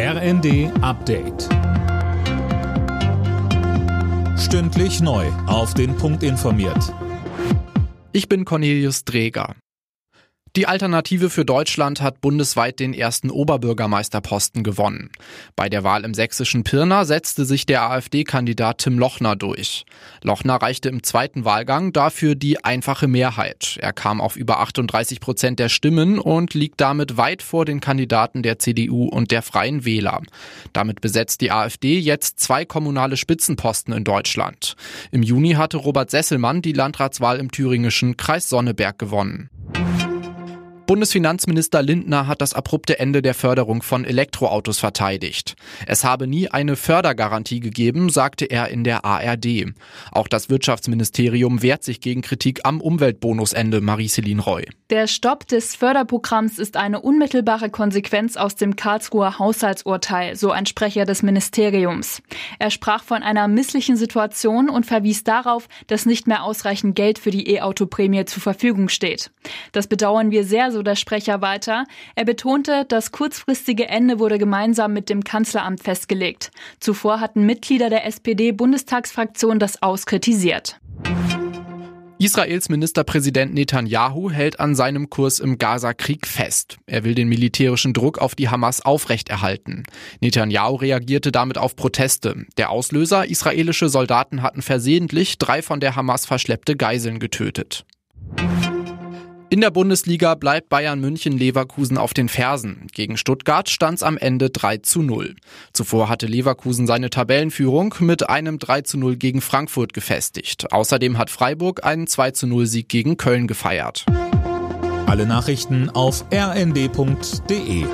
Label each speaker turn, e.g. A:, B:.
A: RND Update. Stündlich neu. Auf den Punkt informiert.
B: Ich bin Cornelius Dreger. Die Alternative für Deutschland hat bundesweit den ersten Oberbürgermeisterposten gewonnen. Bei der Wahl im sächsischen Pirna setzte sich der AfD-Kandidat Tim Lochner durch. Lochner reichte im zweiten Wahlgang dafür die einfache Mehrheit. Er kam auf über 38 Prozent der Stimmen und liegt damit weit vor den Kandidaten der CDU und der Freien Wähler. Damit besetzt die AfD jetzt zwei kommunale Spitzenposten in Deutschland. Im Juni hatte Robert Sesselmann die Landratswahl im thüringischen Kreis Sonneberg gewonnen. Bundesfinanzminister Lindner hat das abrupte Ende der Förderung von Elektroautos verteidigt. Es habe nie eine Fördergarantie gegeben, sagte er in der ARD. Auch das Wirtschaftsministerium wehrt sich gegen Kritik am Umweltbonusende, Marie-Céline Roy.
C: Der Stopp des Förderprogramms ist eine unmittelbare Konsequenz aus dem Karlsruher Haushaltsurteil, so ein Sprecher des Ministeriums. Er sprach von einer misslichen Situation und verwies darauf, dass nicht mehr ausreichend Geld für die E-Auto-Prämie zur Verfügung steht. Das bedauern wir sehr, so der Sprecher weiter. Er betonte, das kurzfristige Ende wurde gemeinsam mit dem Kanzleramt festgelegt. Zuvor hatten Mitglieder der SPD-Bundestagsfraktion das auskritisiert.
B: Israels Ministerpräsident Netanyahu hält an seinem Kurs im Gaza-Krieg fest. Er will den militärischen Druck auf die Hamas aufrechterhalten. Netanyahu reagierte damit auf Proteste. Der Auslöser, israelische Soldaten hatten versehentlich drei von der Hamas verschleppte Geiseln getötet. In der Bundesliga bleibt Bayern München Leverkusen auf den Fersen. Gegen Stuttgart stand es am Ende 3 zu 0. Zuvor hatte Leverkusen seine Tabellenführung mit einem 3 zu 0 gegen Frankfurt gefestigt. Außerdem hat Freiburg einen 2 zu 0 Sieg gegen Köln gefeiert.
A: Alle Nachrichten auf rnd.de